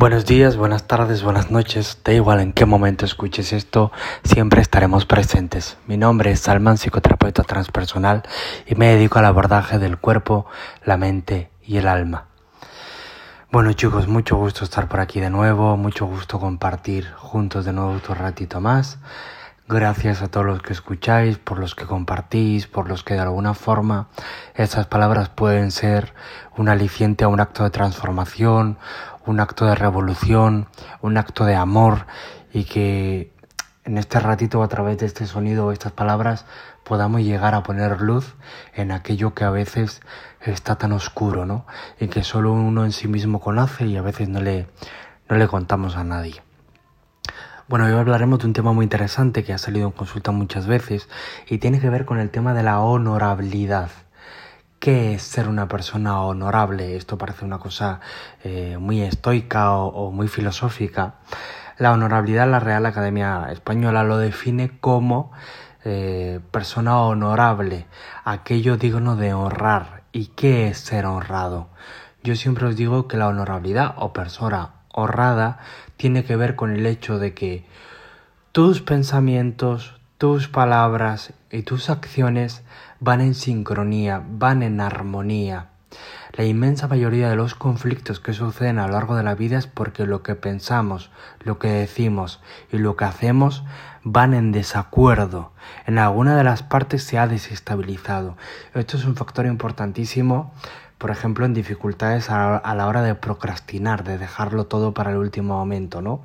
Buenos días, buenas tardes, buenas noches, da igual en qué momento escuches esto, siempre estaremos presentes. Mi nombre es Salman, psicoterapeuta transpersonal y me dedico al abordaje del cuerpo, la mente y el alma. Bueno chicos, mucho gusto estar por aquí de nuevo, mucho gusto compartir juntos de nuevo otro ratito más. Gracias a todos los que escucháis, por los que compartís, por los que de alguna forma esas palabras pueden ser un aliciente a un acto de transformación un acto de revolución, un acto de amor y que en este ratito a través de este sonido o estas palabras podamos llegar a poner luz en aquello que a veces está tan oscuro, ¿no? Y que solo uno en sí mismo conoce y a veces no le, no le contamos a nadie. Bueno, hoy hablaremos de un tema muy interesante que ha salido en consulta muchas veces y tiene que ver con el tema de la honorabilidad. ¿Qué es ser una persona honorable? Esto parece una cosa eh, muy estoica o, muy filosófica. La honorabilidad, la Real Academia Española lo define como eh, persona honorable, aquello digno de honrar. ¿Y qué es ser honrado? Yo siempre os digo que la honorabilidad o persona honrada tiene que ver con el hecho de que tus pensamientos, tus palabras y tus acciones van en sincronía, van en armonía. La inmensa mayoría de los conflictos que suceden a lo largo de la vida es porque lo que pensamos, lo que decimos y lo que hacemos van en desacuerdo. En alguna de las partes se ha desestabilizado. Esto es un factor importantísimo, por ejemplo, en dificultades a, la hora de procrastinar, de dejarlo todo para el último momento, ¿no?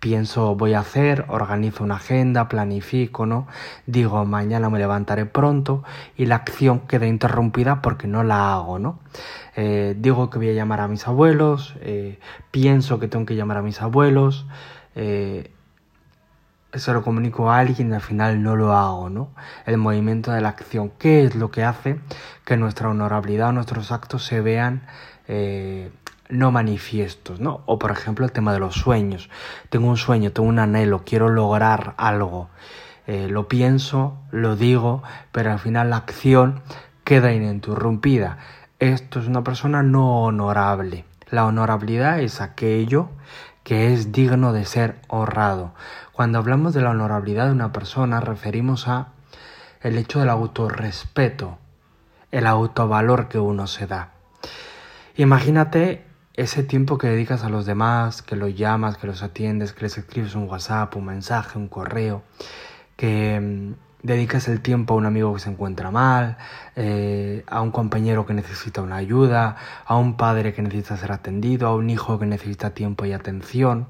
Pienso voy a hacer, organizo una agenda, planifico, ¿no? Digo mañana me levantaré pronto y la acción queda interrumpida porque no la hago, ¿no? Eh, digo que voy a llamar a mis abuelos, eh, pienso que tengo que llamar a mis abuelos, eh, se lo comunico a alguien y al final no lo hago, ¿no? El movimiento de la acción, ¿qué es lo que hace que nuestra honorabilidad, nuestros actos se vean no manifiestos, ¿no? O por ejemplo el tema de los sueños. Tengo un sueño, tengo un anhelo, quiero lograr algo. Eh, lo pienso, lo digo, pero al final la acción queda ininterrumpida. Esto es una persona no honorable. La honorabilidad es aquello que es digno de ser honrado. Cuando hablamos de la honorabilidad de una persona referimos a el hecho del autorrespeto, el autovalor que uno se da. Imagínate ese tiempo que dedicas a los demás, que los llamas, que los atiendes, que les escribes un WhatsApp, un mensaje, un correo, que mm, dedicas el tiempo a un amigo que se encuentra mal, eh, a un compañero que necesita una ayuda, a un padre que necesita ser atendido, a un hijo que necesita tiempo y atención.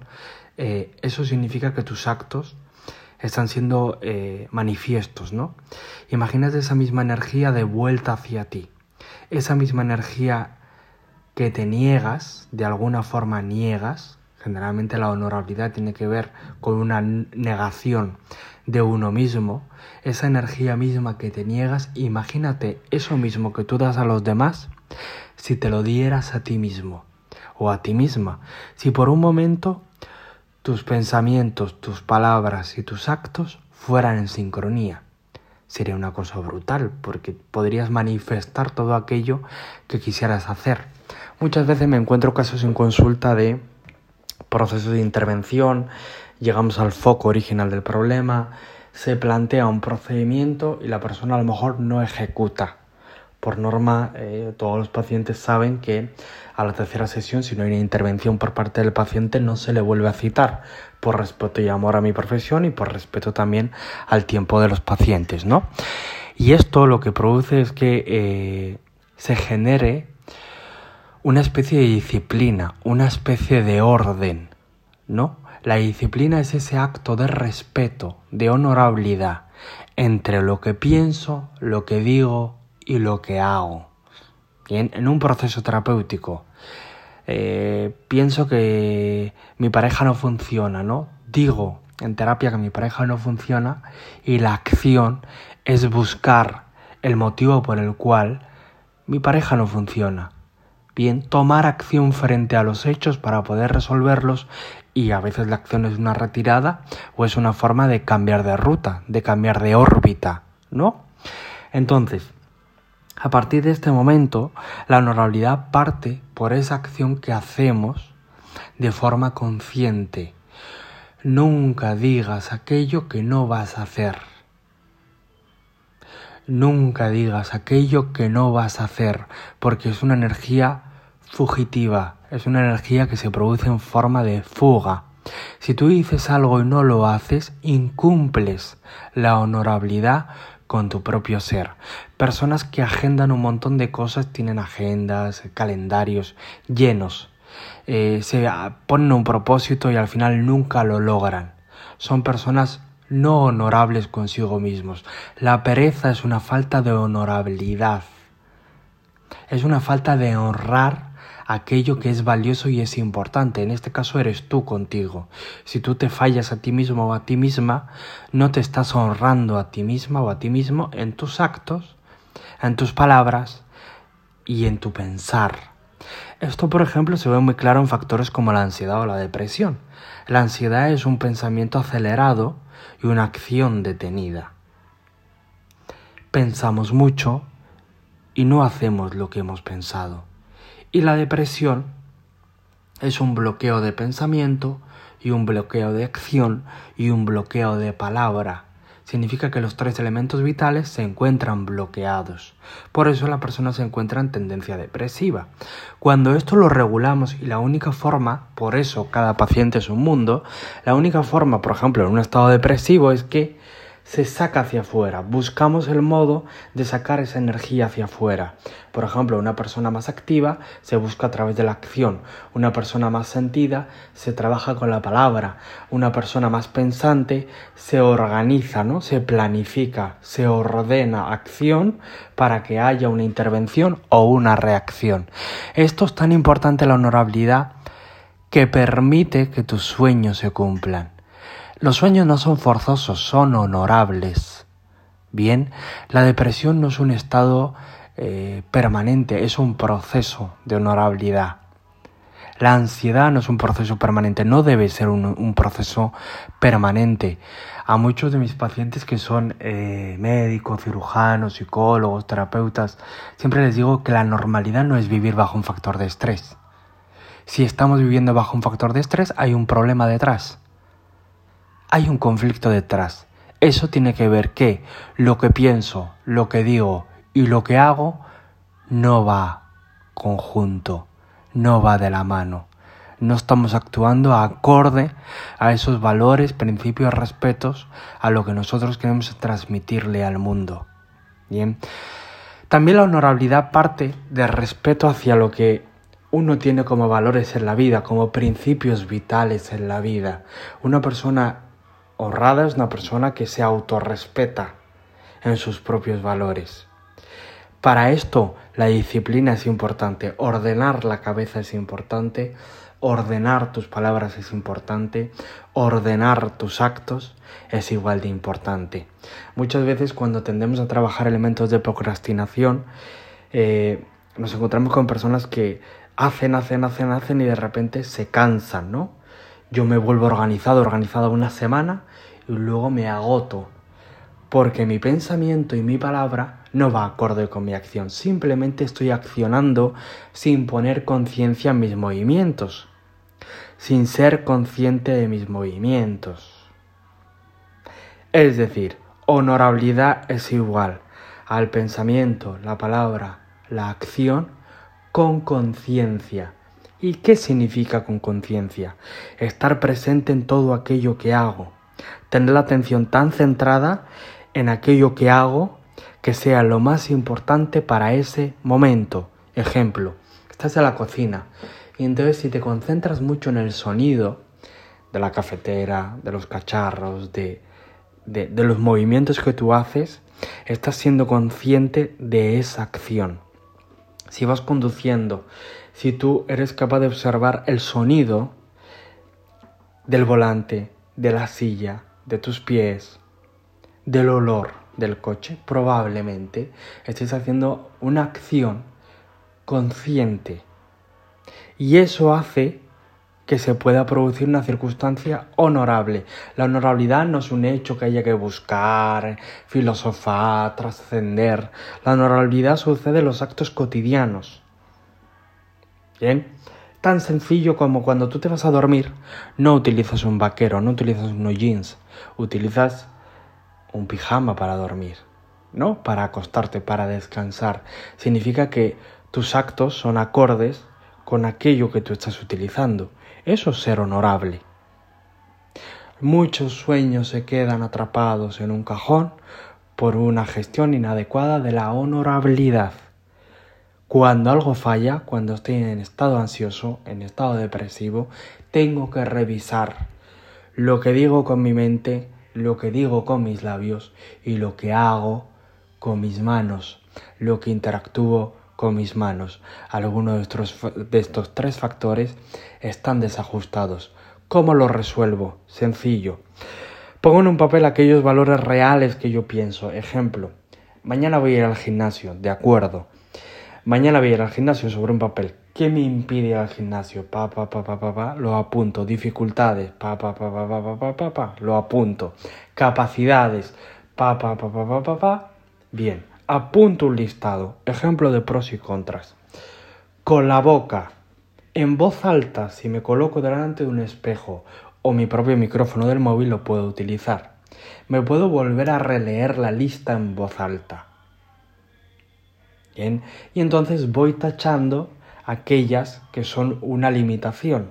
Eh, eso significa que tus actos están siendo eh, manifiestos, ¿no? Imagínate esa misma energía de vuelta hacia ti, esa misma energía que te niegas, de alguna forma niegas, generalmente la honorabilidad tiene que ver con una negación de uno mismo, esa energía misma que te niegas, imagínate eso mismo que tú das a los demás si te lo dieras a ti mismo o a ti misma. Si por un momento tus pensamientos, tus palabras y tus actos fueran en sincronía. Sería una cosa brutal porque podrías manifestar todo aquello que quisieras hacer. Muchas veces me encuentro casos en consulta de procesos de intervención, llegamos al foco original del problema, se plantea un procedimiento y la persona a lo mejor no ejecuta. Por norma, eh, todos los pacientes saben que a la tercera sesión, si no hay una intervención por parte del paciente, no se le vuelve a citar, por respeto y amor a mi profesión y por respeto también al tiempo de los pacientes, ¿no? Y esto lo que produce es que eh, se genere una especie de disciplina, una especie de orden, ¿no? La disciplina es ese acto de respeto, de honorabilidad entre lo que pienso, lo que digo y lo que hago. En, un proceso terapéutico, eh, pienso que mi pareja no funciona, ¿no? Digo en terapia que mi pareja no funciona y la acción es buscar el motivo por el cual mi pareja no funciona tomar acción frente a los hechos para poder resolverlos y a veces la acción es una retirada o es una forma de cambiar de ruta, de cambiar de órbita, ¿no? Entonces, a partir de este momento, la honorabilidad parte por esa acción que hacemos de forma consciente. Nunca digas aquello que no vas a hacer. Nunca digas aquello que no vas a hacer, porque es una energía fugitiva, es una energía que se produce en forma de fuga. Si tú dices algo y no lo haces, incumples la honorabilidad con tu propio ser. Personas que agendan un montón de cosas, tienen agendas, calendarios llenos. Eh, se ponen un propósito y al final nunca lo logran. Son personas no honorables consigo mismos. La pereza es una falta de honorabilidad. Es una falta de honrar aquello que es valioso y es importante. En este caso eres tú contigo. Si tú te fallas a ti mismo o a ti misma, no te estás honrando a ti misma o a ti mismo en tus actos, en tus palabras y en tu pensar. Esto, por ejemplo, se ve muy claro en factores como la ansiedad o la depresión. La ansiedad es un pensamiento acelerado y una acción detenida. Pensamos mucho y no hacemos lo que hemos pensado. Y la depresión es un bloqueo de pensamiento y un bloqueo de acción y un bloqueo de palabra. Significa que los tres elementos vitales se encuentran bloqueados. Por eso la persona se encuentra en tendencia depresiva. Cuando esto lo regulamos y la única forma, por eso cada paciente es un mundo, la única forma, por ejemplo, en un estado depresivo es que se saca hacia afuera. Buscamos el modo de sacar esa energía hacia afuera. Por ejemplo, una persona más activa se busca a través de la acción. Una persona más sentida se trabaja con la palabra. Una persona más pensante se organiza, ¿no? Se planifica, se ordena acción para que haya una intervención o una reacción. Esto es tan importante la honorabilidad que permite que tus sueños se cumplan. Los sueños no son forzosos, son honorables. Bien, la depresión no es un estado eh, permanente, es un proceso de honorabilidad. La ansiedad no es un proceso permanente, no debe ser un, proceso permanente. A muchos de mis pacientes que son eh, médicos, cirujanos, psicólogos, terapeutas, siempre les digo que la normalidad no es vivir bajo un factor de estrés. Si estamos viviendo bajo un factor de estrés, hay un problema detrás hay un conflicto detrás. Eso tiene que ver que lo que pienso, lo que digo y lo que hago no va conjunto, no va de la mano. No estamos actuando acorde a esos valores, principios, respetos, a lo que nosotros queremos transmitirle al mundo. Bien. También la honorabilidad parte del respeto hacia lo que uno tiene como valores en la vida, como principios vitales en la vida. Una persona Honrada es una persona que se autorrespeta en sus propios valores. Para esto la disciplina es importante, ordenar la cabeza es importante, ordenar tus palabras es importante, ordenar tus actos es igual de importante. Muchas veces cuando tendemos a trabajar elementos de procrastinación, eh, nos encontramos con personas que hacen, hacen, hacen, hacen y de repente se cansan, ¿no? Yo me vuelvo organizado, organizado una semana y luego me agoto porque mi pensamiento y mi palabra no va acorde con mi acción. Simplemente estoy accionando sin poner conciencia en mis movimientos, sin ser consciente de mis movimientos. Es decir, honorabilidad es igual al pensamiento, la palabra, la acción con conciencia. ¿Y qué significa con conciencia? Estar presente en todo aquello que hago tener la atención tan centrada en aquello que hago que sea lo más importante para ese momento. Ejemplo, estás en la cocina y entonces si te concentras mucho en el sonido de la cafetera, de los cacharros, de, de, de los movimientos que tú haces, estás siendo consciente de esa acción. Si vas conduciendo, si tú eres capaz de observar el sonido del volante, de la silla, de tus pies, del olor del coche, probablemente estés haciendo una acción consciente. Y eso hace que se pueda producir una circunstancia honorable. La honorabilidad no es un hecho que haya que buscar, filosofar, trascender. La honorabilidad sucede en los actos cotidianos. Bien, tan sencillo como cuando tú te vas a dormir, no utilizas un vaquero, no utilizas unos jeans, utilizas un pijama para dormir, ¿no? Para acostarte, para descansar. Significa que tus actos son acordes con aquello que tú estás utilizando. Eso es ser honorable. Muchos sueños se quedan atrapados en un cajón por una gestión inadecuada de la honorabilidad. Cuando algo falla, cuando estoy en estado ansioso, en estado depresivo, tengo que revisar lo que digo con mi mente, lo que digo con mis labios y lo que hago con mis manos, lo que interactúo con mis manos. Algunos de estos, de estos tres factores están desajustados. ¿Cómo lo resuelvo? Sencillo. Pongo en un papel aquellos valores reales que yo pienso. Ejemplo, mañana voy a ir al gimnasio, de acuerdo. Mañana voy a ir al gimnasio sobre un papel. ¿Qué me impide ir al gimnasio? Pa, pa, pa, pa, pa, pa, lo apunto. Dificultades, pa, pa, pa, pa, pa, pa, pa, pa, lo apunto. Capacidades, pa, pa, pa, pa, pa, pa, pa. Bien, apunto un listado. Ejemplo de pros y contras. Con la boca, en voz alta, si me coloco delante de un espejo o mi propio micrófono del móvil lo puedo utilizar. Me puedo volver a releer la lista en voz alta y entonces voy tachando aquellas que son una limitación.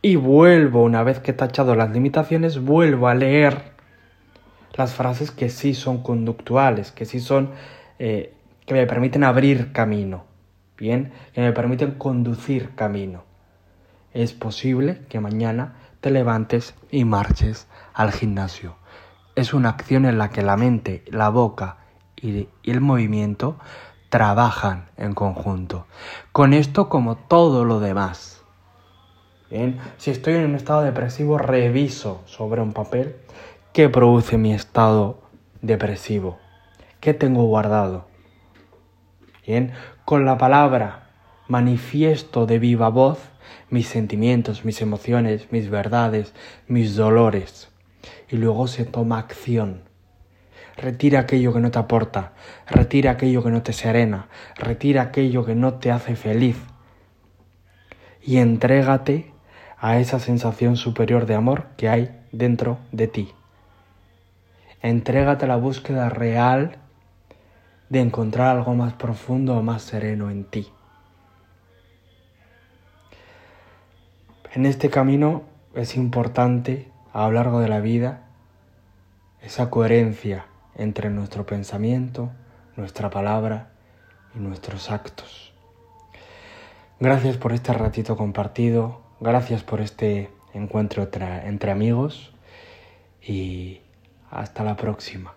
Y vuelvo, una vez que he tachado las limitaciones, vuelvo a leer las frases que sí son conductuales, que sí son, eh, que me permiten abrir camino, ¿bien? Que me permiten conducir camino. Es posible que mañana te levantes y marches al gimnasio. Es una acción en la que la mente, la boca y el movimiento trabajan en conjunto. Con esto como todo lo demás. Si estoy en un estado depresivo, reviso sobre un papel qué produce mi estado depresivo, qué tengo guardado. Bien, con la palabra manifiesto de viva voz mis sentimientos, mis emociones, mis verdades, mis dolores. Y luego se toma acción Retira aquello que no te aporta, retira aquello que no te serena, retira aquello que no te hace feliz y entrégate a esa sensación superior de amor que hay dentro de ti. Entrégate a la búsqueda real de encontrar algo más profundo o más sereno en ti. En este camino es importante a lo largo de la vida esa coherencia entre nuestro pensamiento, nuestra palabra y nuestros actos. Gracias por este ratito compartido, gracias por este encuentro entre, amigos y hasta la próxima.